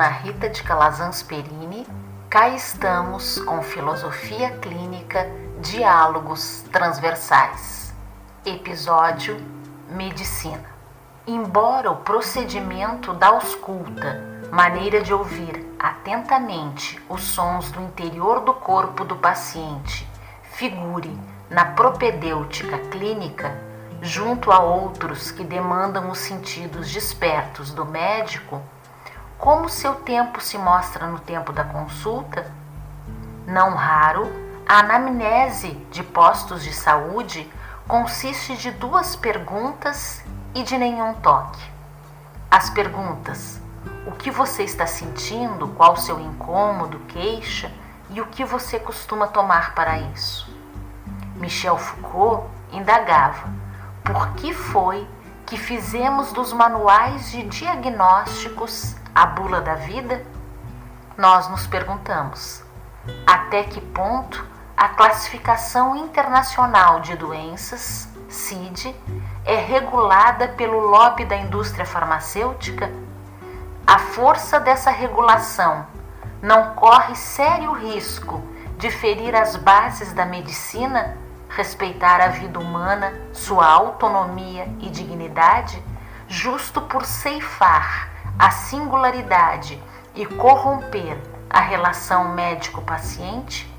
Ana Rita de Calazans Perini. Cá estamos com Filosofia Clínica Diálogos Transversais. Episódio Medicina. Embora o procedimento da ausculta, maneira de ouvir atentamente os sons do interior do corpo do paciente, figure na propedêutica clínica, junto a outros que demandam os sentidos despertos do médico, como seu tempo se mostra no tempo da consulta? Não raro, a anamnese de postos de saúde consiste de duas perguntas e de nenhum toque. As perguntas: o que você está sentindo, qual seu incômodo, queixa e o que você costuma tomar para isso? Michel Foucault indagava: por que foi que fizemos dos manuais de diagnósticos a bula da vida? Nós nos perguntamos: até que ponto a classificação internacional de doenças, CID, é regulada pelo lobby da indústria farmacêutica? A força dessa regulação não corre sério risco de ferir as bases da medicina, respeitar a vida humana, sua autonomia e dignidade, justo por ceifar a singularidade e corromper a relação médico-paciente?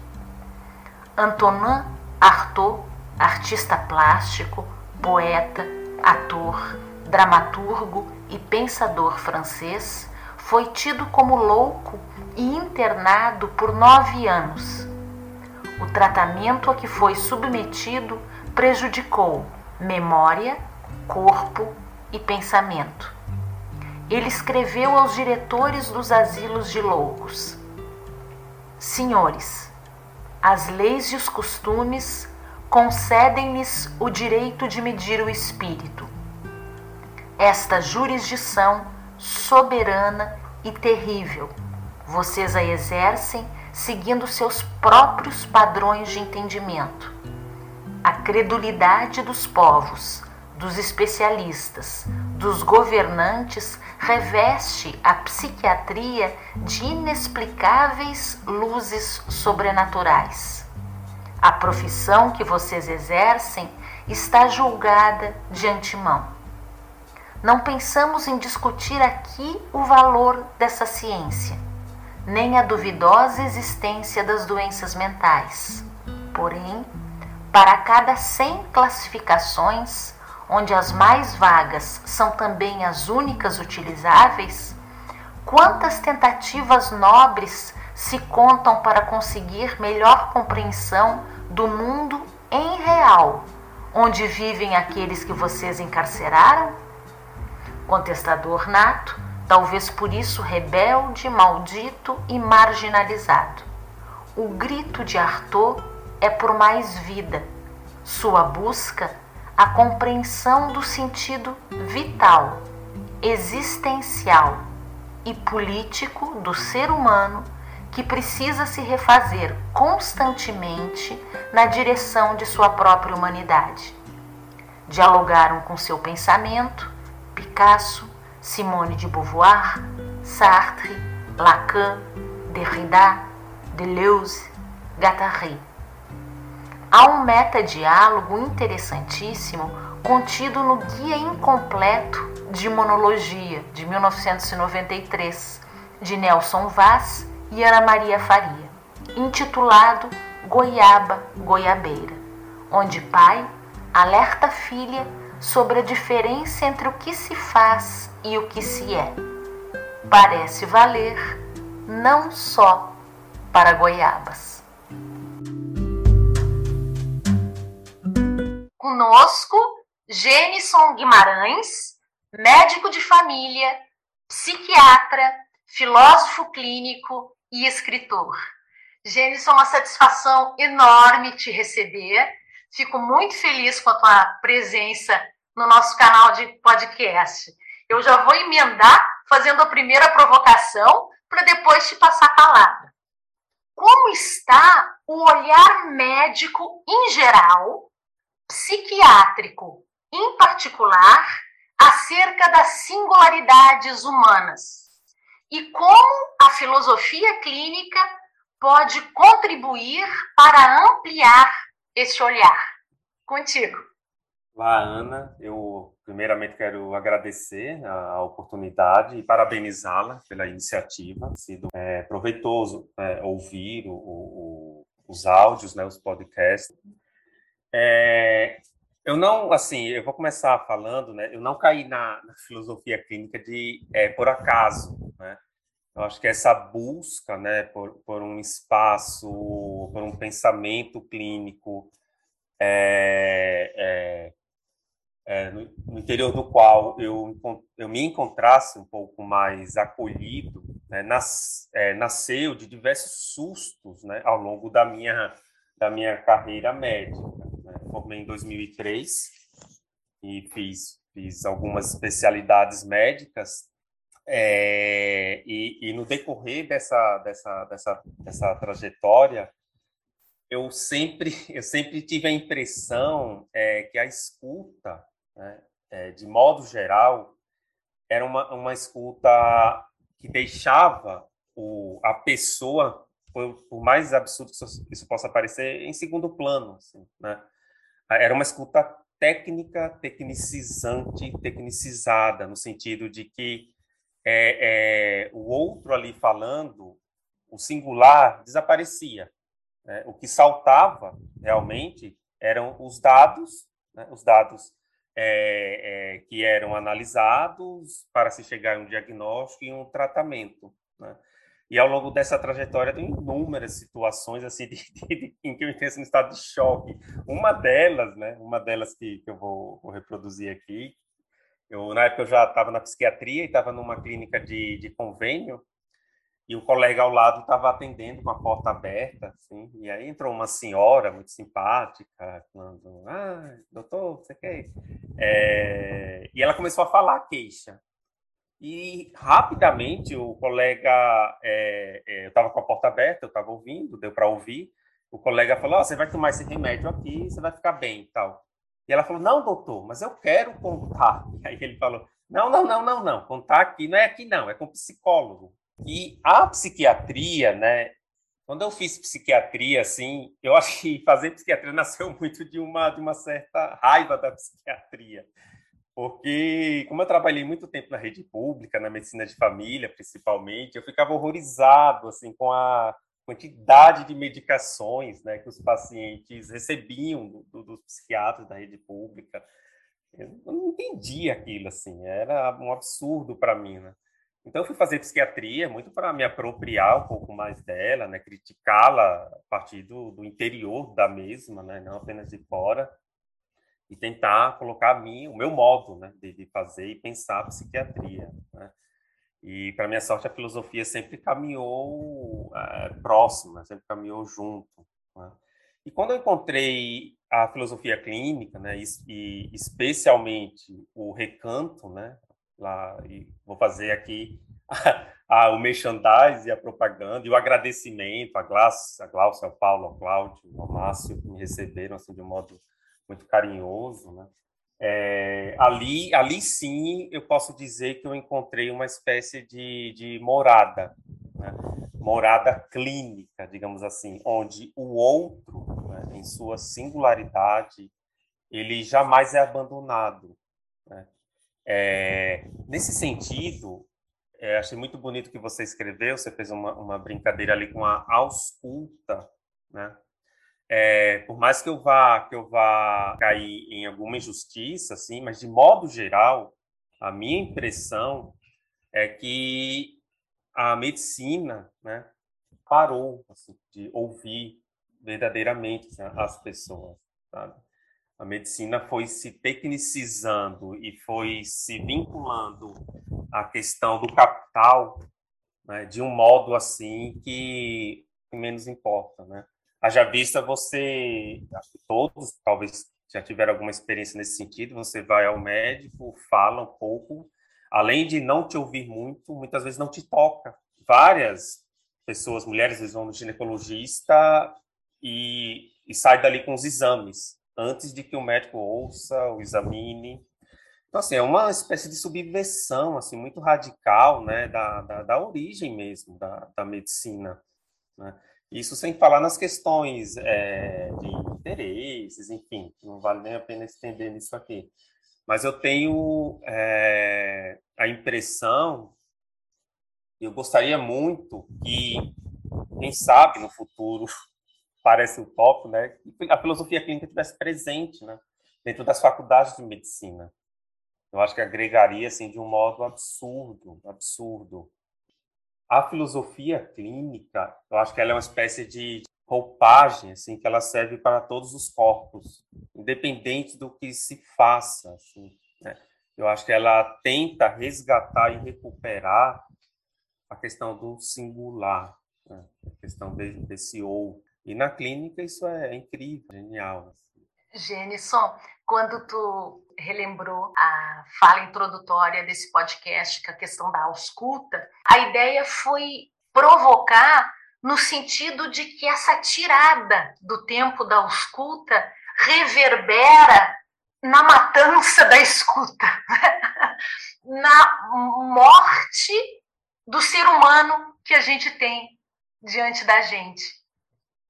Antonin Artaud, artista plástico, poeta, ator, dramaturgo e pensador francês, foi tido como louco e internado por nove anos. O tratamento a que foi submetido prejudicou memória, corpo e pensamento. Ele escreveu aos diretores dos asilos de loucos: Senhores, as leis e os costumes concedem-lhes o direito de medir o espírito. Esta jurisdição soberana e terrível, vocês a exercem seguindo seus próprios padrões de entendimento. A credulidade dos povos, dos especialistas, dos governantes reveste a psiquiatria de inexplicáveis luzes sobrenaturais. A profissão que vocês exercem está julgada de antemão. Não pensamos em discutir aqui o valor dessa ciência, nem a duvidosa existência das doenças mentais. Porém, para cada 100 classificações, onde as mais vagas são também as únicas utilizáveis, quantas tentativas nobres se contam para conseguir melhor compreensão do mundo em real, onde vivem aqueles que vocês encarceraram? Contestador nato, talvez por isso rebelde, maldito e marginalizado. O grito de Artaud é por mais vida, sua busca a compreensão do sentido vital, existencial e político do ser humano que precisa se refazer constantemente na direção de sua própria humanidade. Dialogaram com seu pensamento Picasso, Simone de Beauvoir, Sartre, Lacan, Derrida, Deleuze, Guattari. Há um metadiálogo interessantíssimo contido no Guia Incompleto de Monologia, de 1993, de Nelson Vaz e Ana Maria Faria, intitulado Goiaba Goiabeira, onde pai alerta filha sobre a diferença entre o que se faz e o que se é. Parece valer não só para goiabas. Conosco, Genison Guimarães, médico de família, psiquiatra, filósofo clínico e escritor. É uma satisfação enorme te receber. Fico muito feliz com a tua presença no nosso canal de podcast. Eu já vou emendar fazendo a primeira provocação para depois te passar a palavra. Como está o olhar médico em geral, psiquiátrico em particular, acerca das singularidades humanas? e como a filosofia clínica pode contribuir para ampliar esse olhar. Contigo. Olá, Ana. Eu primeiramente quero agradecer a oportunidade e parabenizá-la pela iniciativa. Sido é, proveitoso é, ouvir o, o, os áudios, né, os podcasts. É, eu não, assim, eu vou começar falando, né? Eu não caí na, na filosofia clínica de é, por acaso, né? Eu acho que essa busca, né, por, por um espaço, por um pensamento clínico é, é, é, no, no, interior do qual eu, eu me encontrasse um pouco mais acolhido, né, nas, é, nasceu de diversos sustos, né, ao longo da minha da minha carreira médica. Formei em 2003 e fiz, fiz algumas especialidades médicas é, e, e, no decorrer dessa, dessa, dessa, dessa trajetória, eu sempre, eu sempre tive a impressão é, que a escuta, né, é, de modo geral, era uma, uma escuta que deixava o, a pessoa por, por mais absurdo que isso possa parecer, em segundo plano. Assim, né? Era uma escuta técnica, tecnicizante, tecnicizada, no sentido de que é, é, o outro ali falando, o singular, desaparecia. Né? O que saltava realmente eram os dados, né? os dados é, é que eram analisados para se chegar a um diagnóstico e um tratamento. Né? E ao longo dessa trajetória tem inúmeras situações assim de, de, de, em que eu entro em estado de choque. Uma delas, né, uma delas que, que eu vou, vou, reproduzir aqui, eu na época eu já estava na psiquiatria e estava numa clínica de, de convênio e o colega ao lado estava atendendo com a porta aberta, assim, e aí entrou uma senhora muito simpática, falando, ah, doutor, você quer? É... E ela começou a falar queixa. E rapidamente o colega, é, é, eu estava com a porta aberta, eu estava ouvindo, deu para ouvir. O colega falou: oh, você vai tomar esse remédio aqui, você vai ficar bem e tal. E ela falou: não, doutor, mas eu quero contar. E aí ele falou: não, não, não, não, não, contar aqui não é aqui não, é com psicólogo. E a psiquiatria, né? Quando eu fiz psiquiatria, assim, eu acho que fazer psiquiatria nasceu muito de uma de uma certa raiva da psiquiatria porque, como eu trabalhei muito tempo na rede pública, na medicina de família, principalmente, eu ficava horrorizado assim com a quantidade de medicações né, que os pacientes recebiam do, do, dos psiquiatras da rede pública. Eu não entendia aquilo, assim, era um absurdo para mim, né? Então, eu fui fazer psiquiatria muito para me apropriar um pouco mais dela, né, criticá-la a partir do, do interior da mesma, né, não apenas de fora e tentar colocar a mim, o meu modo né, de, de fazer e pensar a psiquiatria. Né? E, para minha sorte, a filosofia sempre caminhou é, próxima, sempre caminhou junto. Né? E quando eu encontrei a filosofia clínica, né, e, e especialmente o recanto, né, lá, e vou fazer aqui a, a, o merchandise e a propaganda, e o agradecimento a Glaucia, a Glaucia, ao Paulo, ao Cláudio, ao Márcio, que me receberam assim, de um modo muito carinhoso, né? É, ali, ali sim, eu posso dizer que eu encontrei uma espécie de, de morada, né? morada clínica, digamos assim, onde o outro, né, em sua singularidade, ele jamais é abandonado. Né? É, nesse sentido, é, achei muito bonito que você escreveu, você fez uma, uma brincadeira ali com a ausculta, né? É, por mais que eu vá que eu vá cair em alguma injustiça, assim, mas de modo geral, a minha impressão é que a medicina, né, parou assim, de ouvir verdadeiramente assim, as pessoas, sabe? A medicina foi se tecnicizando e foi se vinculando à questão do capital né, de um modo assim que menos importa, né? Haja vista você, acho que todos talvez já tiveram alguma experiência nesse sentido, você vai ao médico, fala um pouco, além de não te ouvir muito, muitas vezes não te toca. Várias pessoas, mulheres, vezes vão no ginecologista e, e sai dali com os exames, antes de que o médico ouça, o examine. Então, assim, é uma espécie de subversão, assim, muito radical, né, da, da, da origem mesmo da, da medicina, né? Isso sem falar nas questões é, de interesses, enfim, não vale nem a pena estender nisso aqui. Mas eu tenho é, a impressão, eu gostaria muito que, quem sabe no futuro, parece utópico, né, que a filosofia clínica estivesse presente, né, dentro das faculdades de medicina. Eu acho que agregaria assim de um modo absurdo, absurdo a filosofia clínica, eu acho que ela é uma espécie de roupagem, assim, que ela serve para todos os corpos, independente do que se faça, assim, né? Eu acho que ela tenta resgatar e recuperar a questão do singular, né? a questão de, desse ou. E na clínica isso é incrível, genial. Assim. Genison, quando tu relembrou a fala introdutória desse podcast, que a questão da ausculta, a ideia foi provocar no sentido de que essa tirada do tempo da ausculta reverbera na matança da escuta, na morte do ser humano que a gente tem diante da gente,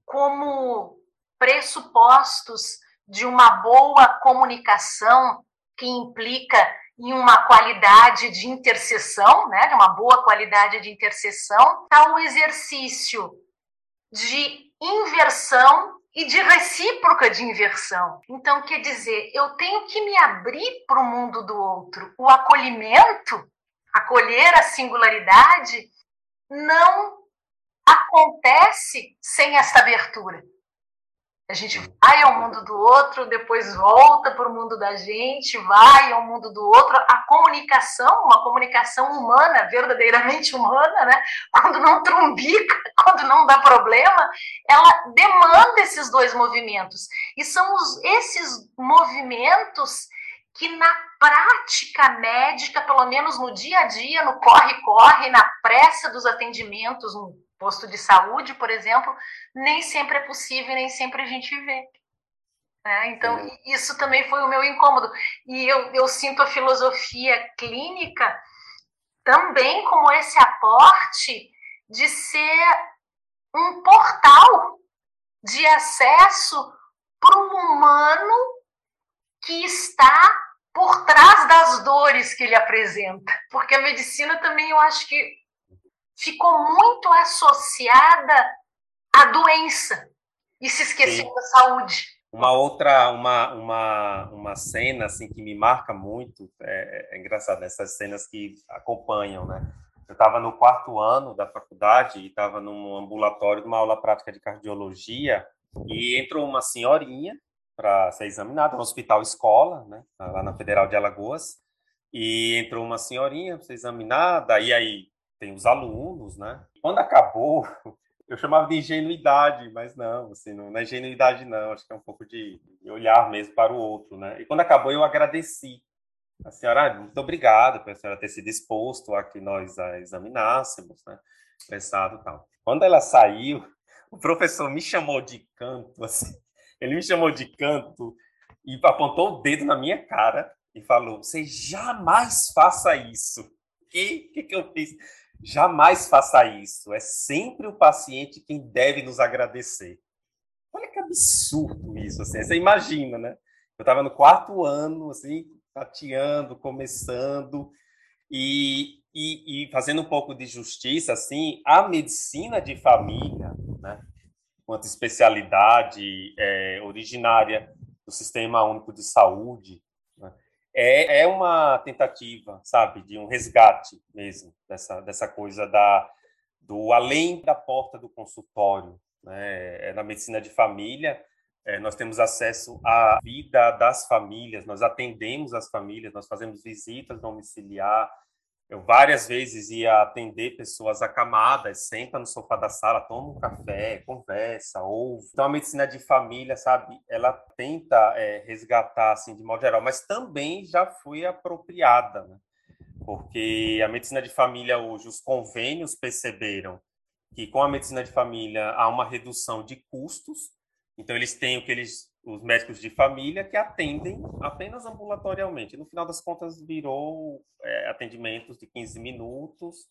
como pressupostos de uma boa comunicação que implica em uma qualidade de intercessão, né, de uma boa qualidade de intercessão, está o exercício de inversão e de recíproca de inversão. Então, quer dizer, eu tenho que me abrir para o mundo do outro. O acolhimento, acolher a singularidade, não acontece sem essa abertura. A gente vai ao mundo do outro, depois volta para o mundo da gente, vai ao mundo do outro. A comunicação, uma comunicação humana, verdadeiramente humana, né? quando não trumbica, quando não dá problema, ela demanda esses dois movimentos. E são os, esses movimentos que na prática médica, pelo menos no dia a dia, no corre-corre, na pressa dos atendimentos, no posto de saúde, por exemplo, nem sempre é possível, nem sempre a gente vê. Né? Então, isso também foi o meu incômodo. E eu, eu sinto a filosofia clínica também como esse aporte de ser um portal de acesso para um humano que está por trás das dores que ele apresenta. Porque a medicina também eu acho que ficou muito associada à doença e se esqueceu Sim. da saúde. Uma outra, uma, uma, uma cena assim que me marca muito, é, é engraçado, essas cenas que acompanham, né? Eu estava no quarto ano da faculdade e estava num ambulatório de uma aula prática de cardiologia e entrou uma senhorinha para ser examinada no hospital escola, né? Lá na Federal de Alagoas e entrou uma senhorinha para ser examinada e aí tem os alunos, né? Quando acabou, eu chamava de ingenuidade, mas não, assim, não, não é ingenuidade não, acho que é um pouco de olhar mesmo para o outro, né? E quando acabou, eu agradeci a senhora, ah, muito obrigado pela senhora ter se disposto a que nós a examinássemos, né? Prestado e tal. Quando ela saiu, o professor me chamou de canto, assim, ele me chamou de canto e apontou o dedo na minha cara e falou: Você jamais faça isso. O que, que eu fiz? Jamais faça isso. É sempre o paciente quem deve nos agradecer. Olha que absurdo isso. Assim. Você imagina, né? Eu estava no quarto ano, assim, tateando, começando, e, e, e, fazendo um pouco de justiça, assim, a medicina de família, né? Quanto especialidade é, originária do Sistema Único de Saúde, é, é uma tentativa, sabe, de um resgate mesmo dessa, dessa coisa da, do além da porta do consultório. Né? É, na medicina de família, é, nós temos acesso à vida das famílias, nós atendemos as famílias, nós fazemos visitas domiciliar, eu várias vezes ia atender pessoas acamadas, senta no sofá da sala, toma um café, conversa, ouve. Então, a medicina de família, sabe, ela tenta é, resgatar, assim, de modo geral, mas também já foi apropriada, né? Porque a medicina de família hoje, os convênios perceberam que com a medicina de família há uma redução de custos, então eles têm o que eles os médicos de família que atendem apenas ambulatorialmente. No final das contas, virou é, atendimentos de 15 minutos,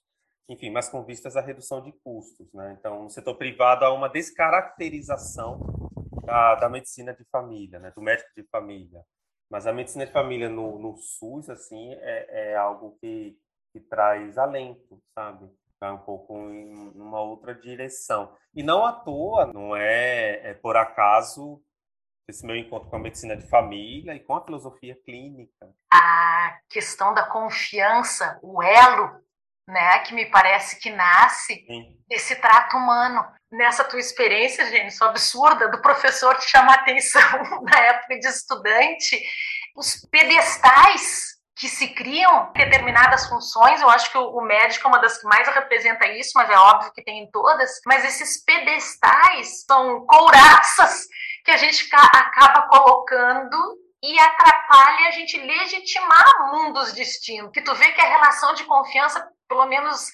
enfim, mas com vistas à redução de custos. Né? Então, no setor privado, há uma descaracterização da, da medicina de família, né? do médico de família. Mas a medicina de família no, no SUS, assim, é, é algo que, que traz alento, sabe? Vai um pouco em uma outra direção. E não à toa, não é, é por acaso esse meu encontro com a medicina de família e com a filosofia clínica. A questão da confiança, o elo, né, que me parece que nasce Sim. desse trato humano. Nessa tua experiência, gente, isso absurda, do professor te chamar atenção na época de estudante, os pedestais que se criam determinadas funções. Eu acho que o médico é uma das que mais representa isso, mas é óbvio que tem em todas. Mas esses pedestais são couraças que a gente acaba colocando e atrapalha a gente legitimar mundos distintos. Que tu vê que a relação de confiança, pelo menos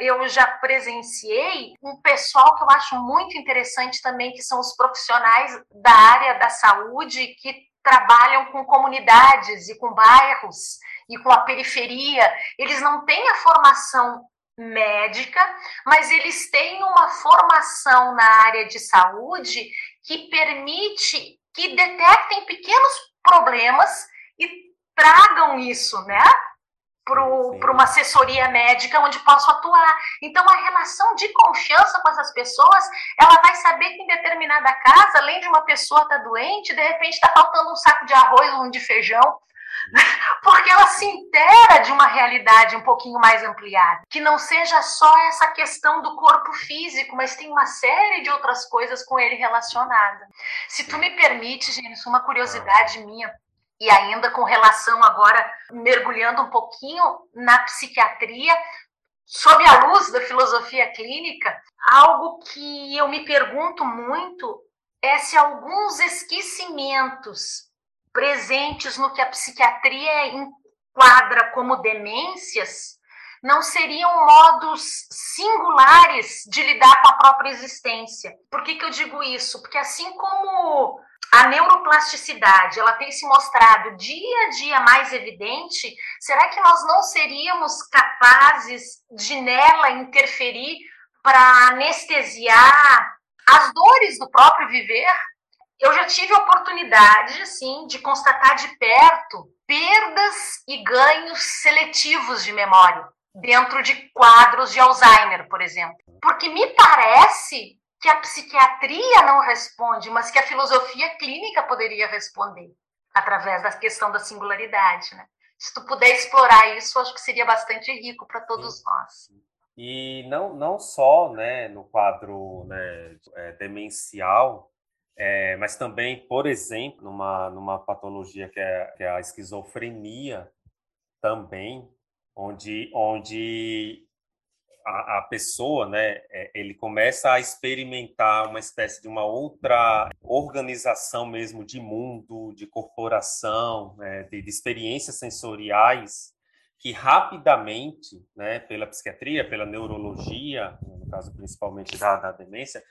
eu já presenciei um pessoal que eu acho muito interessante também, que são os profissionais da área da saúde que trabalham com comunidades e com bairros e com a periferia. Eles não têm a formação médica, mas eles têm uma formação na área de saúde que permite que detectem pequenos problemas e tragam isso, né? Para uma assessoria médica onde posso atuar. Então, a relação de confiança com essas pessoas, ela vai saber que em determinada casa, além de uma pessoa estar tá doente, de repente está faltando um saco de arroz ou um de feijão, porque ela se inteira de uma realidade um pouquinho mais ampliada, que não seja só essa questão do corpo físico, mas tem uma série de outras coisas com ele relacionada. Se tu me permite, Gênesis, uma curiosidade minha, e ainda com relação agora, mergulhando um pouquinho na psiquiatria, sob a luz da filosofia clínica, algo que eu me pergunto muito é se alguns esquecimentos presentes no que a psiquiatria enquadra como demências não seriam modos singulares de lidar com a própria existência. Por que, que eu digo isso? Porque assim como a neuroplasticidade ela tem se mostrado dia a dia mais evidente, será que nós não seríamos capazes de nela interferir para anestesiar as dores do próprio viver? Eu já tive a oportunidade, assim, de constatar de perto perdas e ganhos seletivos de memória dentro de quadros de Alzheimer, por exemplo. Porque me parece que a psiquiatria não responde, mas que a filosofia clínica poderia responder através da questão da singularidade, né? Se tu puder explorar isso, acho que seria bastante rico para todos nós. E não, não só né, no quadro né, é, demencial, é, mas também, por exemplo, numa, numa patologia que é, que é a esquizofrenia, também, onde, onde a, a, pessoa, né, é, ele começa a experimentar uma espécie de uma outra organização mesmo de mundo, de corporação, né, de, de experiências sensoriais que rapidamente, né, pela psiquiatria, pela neurologia, no caso principalmente da, da demência,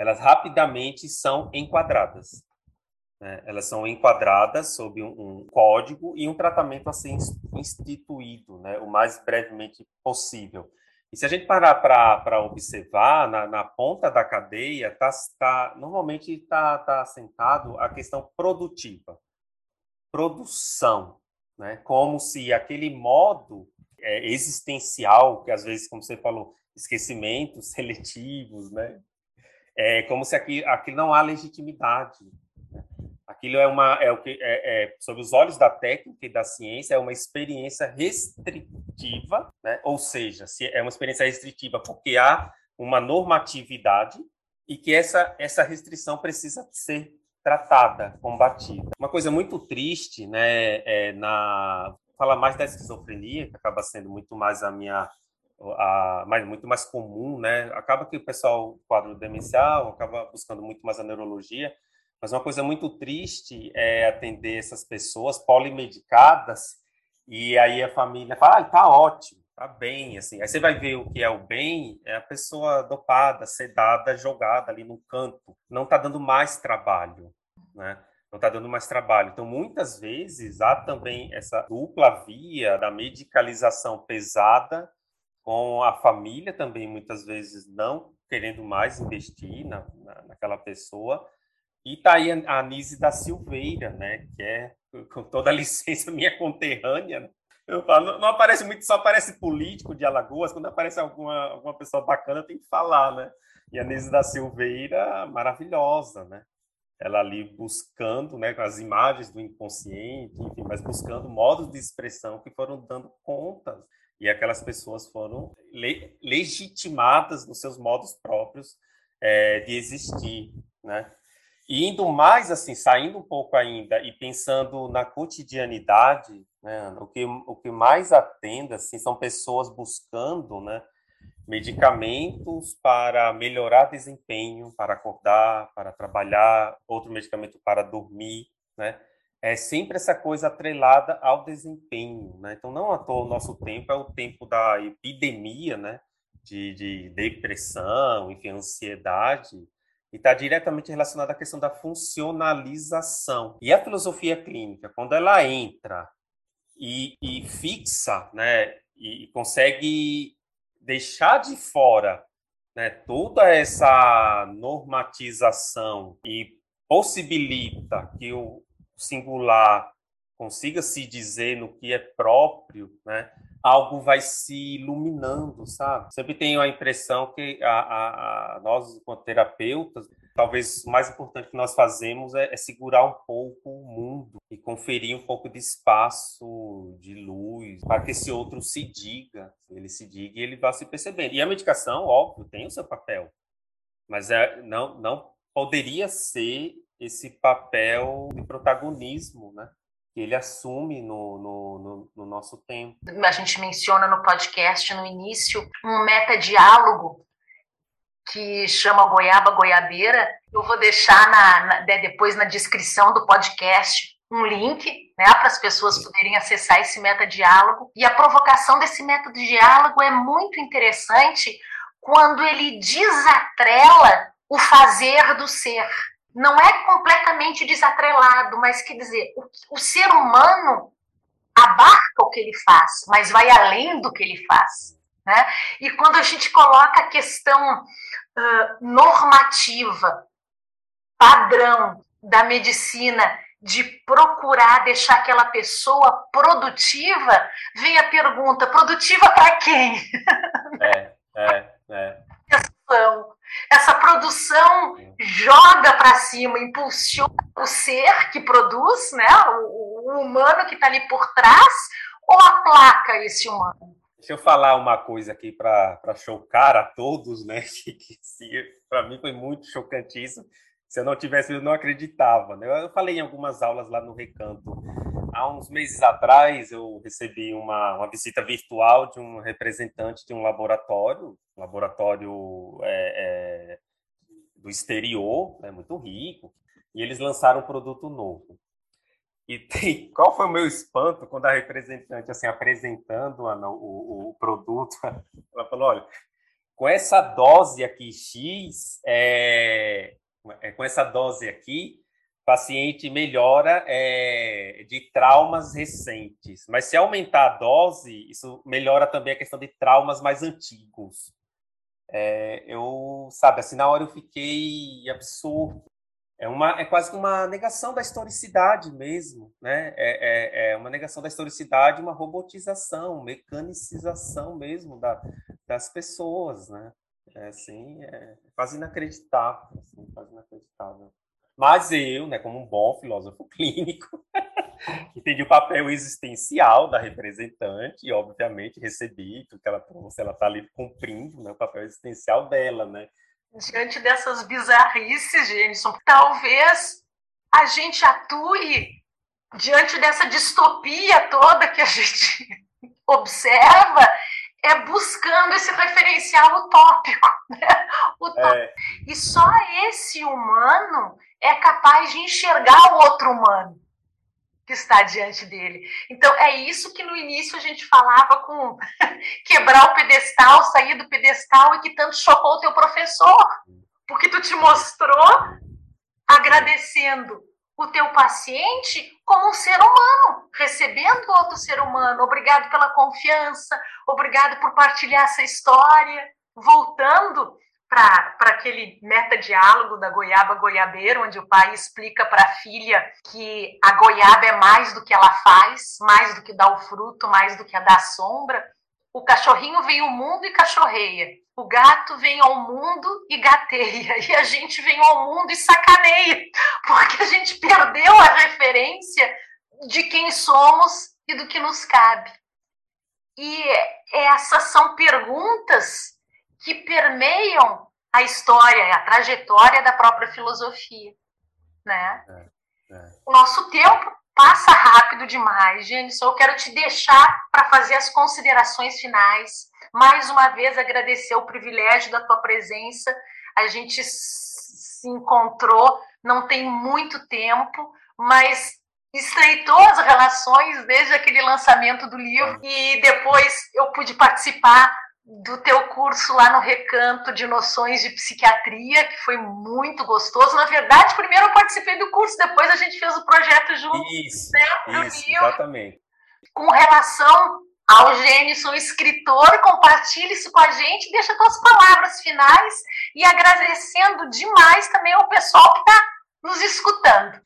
elas rapidamente são enquadradas. Né? Elas são enquadradas sob um, um, código e um tratamento a ser instituído né? o mais brevemente possível. E se a gente parar para observar, na, na, ponta da cadeia, tá, tá, normalmente está tá assentado a questão produtiva, produção, né? como se aquele modo é, existencial, que às vezes, como você falou, esquecimentos seletivos, né? É como se aqui, aqui não há legitimidade. Né? Aquilo é uma é o que é, é, sob os olhos da técnica e da ciência é uma experiência restritiva, né? Ou seja, se é uma experiência restritiva porque há uma normatividade e que essa essa restrição precisa ser tratada, combatida. Uma coisa muito triste, né, é na fala mais da esquizofrenia, que acaba sendo muito mais a minha a, mais, muito mais comum, né? Acaba que o pessoal, quadro demencial, acaba buscando muito mais a neurologia, mas uma coisa muito triste é atender essas pessoas polimedicadas e aí a família fala, ah, tá ótimo, tá bem, assim. Aí você vai ver o que é o bem, é a pessoa dopada, sedada, jogada ali no canto, não tá dando mais trabalho, né? Não está dando mais trabalho. Então, muitas vezes, há também essa dupla via da medicalização pesada, com a família também, muitas vezes, não querendo mais investir na, na naquela pessoa. E está aí a Anise da Silveira, né? Que é, com toda a licença, minha conterrânea. Né? Eu falo, não, aparece muito, só aparece político de Alagoas. Quando aparece alguma, alguma pessoa bacana, tem que falar, né? E a Anise da Silveira, maravilhosa, né? ela ali buscando, né, com as imagens do inconsciente, enfim, mas buscando modos de expressão que foram dando conta e aquelas pessoas foram le legitimadas nos seus modos próprios é, de existir, né? E indo mais assim, saindo um pouco ainda e pensando na cotidianidade, né, o que o que mais atende assim são pessoas buscando, né, medicamentos para melhorar desempenho, para acordar, para trabalhar, outro medicamento para dormir, né? É sempre essa coisa atrelada ao desempenho, né? Então, não à toa o nosso tempo é o tempo da epidemia, né? De, de depressão, enfim, ansiedade, e está diretamente relacionada à questão da funcionalização. E a filosofia clínica, quando ela entra e, e fixa, né? E consegue deixar de fora né, toda essa normatização e possibilita que o singular consiga se dizer no que é próprio, né, algo vai se iluminando, sabe? Sempre tenho a impressão que a, a, a nós, como terapeutas, talvez o mais importante que nós fazemos é, é, segurar um pouco o mundo e conferir um pouco de espaço, de luz, para que esse outro se diga, ele se diga e ele vá se percebendo. E a medicação, óbvio, tem o seu papel, mas é, não, não poderia ser esse papel de protagonismo, né? que ele assume no, no, no, no, nosso tempo. A gente menciona no podcast, no início, um metadiálogo que chama Goiaba Goiabeira. Eu vou deixar na, na, né, depois na descrição do podcast um link né, para as pessoas poderem acessar esse metadiálogo. E a provocação desse método de diálogo é muito interessante quando ele desatrela o fazer do ser. Não é completamente desatrelado, mas quer dizer, o, o ser humano abarca o que ele faz, mas vai além do que ele faz. Né? E quando a gente coloca a questão uh, normativa, padrão da medicina de procurar deixar aquela pessoa produtiva, vem a pergunta: produtiva para quem? É, é, é. Essa produção joga para cima, impulsiona o ser que produz, né? o, o humano que está ali por trás, ou aplaca esse humano? Deixa eu falar uma coisa aqui para chocar a todos, né? Que, que para mim foi muito chocantíssimo. Se eu não tivesse, eu não acreditava. Né? Eu falei em algumas aulas lá no Recanto. Há uns meses atrás, eu recebi uma, uma visita virtual de um representante de um laboratório, um laboratório é, é, exterior, né, muito rico, e eles lançaram um produto novo. E tem, qual foi o meu espanto quando a representante, assim, apresentando a, o, o, produto, ela falou, olha, com essa dose aqui X, é, é, com essa dose aqui, o paciente melhora é, de traumas recentes. Mas se aumentar a dose, isso melhora também a questão de traumas mais antigos. É, eu, sabe, assim, na hora eu fiquei absurdo, é, uma, é quase que uma negação da historicidade mesmo, né? É, é, é uma negação da historicidade, uma robotização, mecanicização mesmo da, das pessoas, né? É assim, é quase inacreditável, assim, quase inacreditável. Mas eu, né, como um bom filósofo clínico, entendi o papel existencial da representante e, obviamente, recebi que ela trouxe, ela está ali cumprindo né, o papel existencial dela, né? diante dessas bizarrices, Jenison, talvez a gente atue diante dessa distopia toda que a gente observa, é buscando esse referencial utópico. Né? utópico. É. E só esse humano é capaz de enxergar o outro humano que está diante dele. Então, é isso que no início a gente falava com quebrar o pedestal, sair do pedestal e que tanto chocou o teu professor, porque tu te mostrou agradecendo o teu paciente como um ser humano, recebendo outro ser humano. Obrigado pela confiança, obrigado por partilhar essa história. Voltando para aquele meta-diálogo da goiaba goiabeira, onde o pai explica para a filha que a goiaba é mais do que ela faz, mais do que dá o fruto, mais do que a dá a sombra. O cachorrinho vem ao mundo e cachorreia. O gato vem ao mundo e gateia. E a gente vem ao mundo e sacaneia. Porque a gente perdeu a referência de quem somos e do que nos cabe. E essas são perguntas que permeiam a história, a trajetória da própria filosofia, né? É, é. O nosso tempo passa rápido demais, Jenison. Eu quero te deixar para fazer as considerações finais. Mais uma vez agradecer o privilégio da tua presença. A gente se encontrou não tem muito tempo, mas estreitou as relações desde aquele lançamento do livro e depois eu pude participar do teu curso lá no Recanto de Noções de Psiquiatria, que foi muito gostoso. Na verdade, primeiro eu participei do curso, depois a gente fez o projeto junto. Isso, né, isso exatamente. Com relação ao Gênison, escritor, compartilhe isso com a gente, deixa tuas palavras finais e agradecendo demais também ao pessoal que está nos escutando.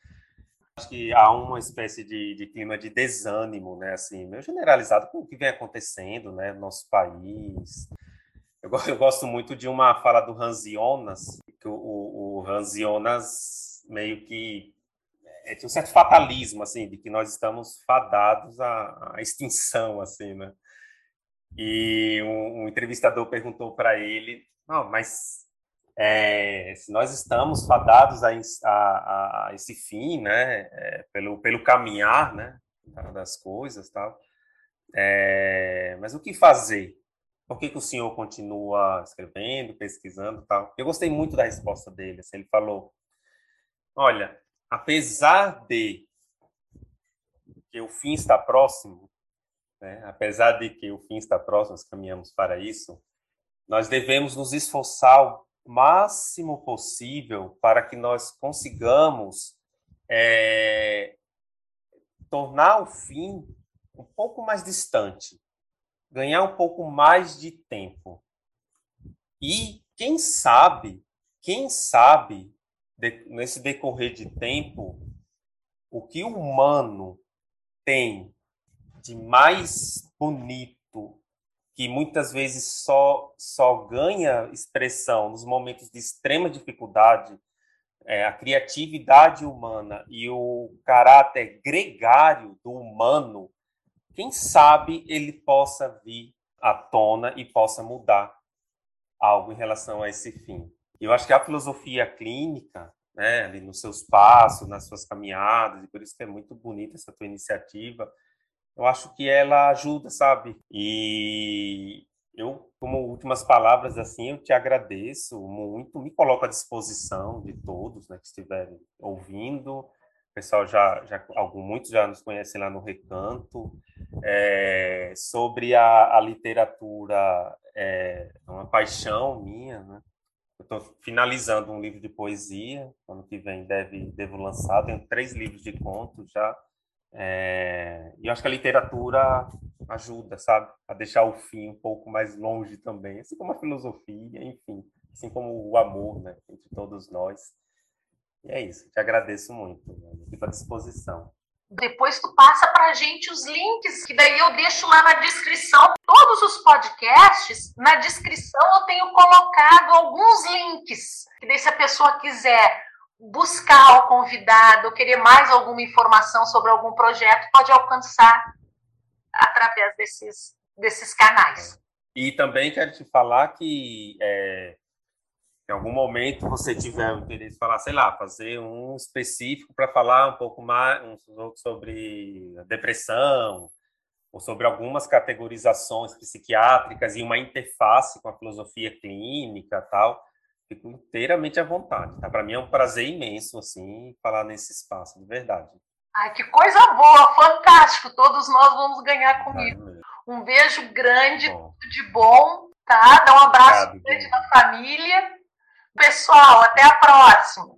Acho que há uma espécie de, de, clima de desânimo, né, assim, meio generalizado com o que vem acontecendo, né, no nosso país. Eu, eu gosto muito de uma fala do Hans Jonas, que o, o, Hans Jonas meio que é, tinha um certo fatalismo, assim, de que nós estamos fadados à, à extinção, assim, né? E um, um entrevistador perguntou para ele, não, mas é, se nós estamos fadados a, a, a esse fim, né, é, pelo, pelo caminhar, né, das coisas, tal, é, mas o que fazer? Por que, que o senhor continua escrevendo, pesquisando, tal? Eu gostei muito da resposta dele. Assim, ele falou: olha, apesar de que o fim está próximo, né, apesar de que o fim está próximo, nós caminhamos para isso, nós devemos nos esforçar máximo possível para que nós consigamos é, tornar o fim um pouco mais distante, ganhar um pouco mais de tempo. E quem sabe, quem sabe, de, nesse decorrer de tempo, o que o humano tem de mais bonito, que muitas vezes só, só ganha expressão nos momentos de extrema dificuldade, é, a criatividade humana e o caráter gregário do humano, quem sabe ele possa vir à tona e possa mudar algo em relação a esse fim. Eu acho que a filosofia clínica, né, ali nos seus passos, nas suas caminhadas, e por isso que é muito bonita essa tua iniciativa, eu acho que ela ajuda, sabe? E eu, como últimas palavras, assim, eu te agradeço muito, me coloco à disposição de todos né, que estiverem ouvindo. O pessoal já, já algum, muitos já nos conhecem lá no Recanto. É, sobre a, a literatura, é uma paixão minha, né? Eu estou finalizando um livro de poesia, ano que vem deve, devo lançar. Tenho três livros de contos já é, e eu acho que a literatura ajuda, sabe, a deixar o fim um pouco mais longe também, assim como a filosofia, enfim, assim como o amor, né, entre todos nós. E é isso, te agradeço muito, né? fico à disposição. Depois tu passa para a gente os links, que daí eu deixo lá na descrição. Todos os podcasts, na descrição eu tenho colocado alguns links, que daí se a pessoa quiser buscar o convidado, querer mais alguma informação sobre algum projeto, pode alcançar através desses, desses canais. E também quero te falar que é, em algum momento você tiver o interesse de falar, sei lá, fazer um específico para falar um pouco mais um sobre depressão, ou sobre algumas categorizações psiquiátricas e uma interface com a filosofia clínica tal, fico inteiramente à vontade, tá? Para mim é um prazer imenso, assim, falar nesse espaço, de verdade. Ai, que coisa boa, fantástico, todos nós vamos ganhar comigo. Um beijo grande, bom. tudo de bom, tá? Dá um abraço Obrigado, grande na família. Pessoal, até a próxima.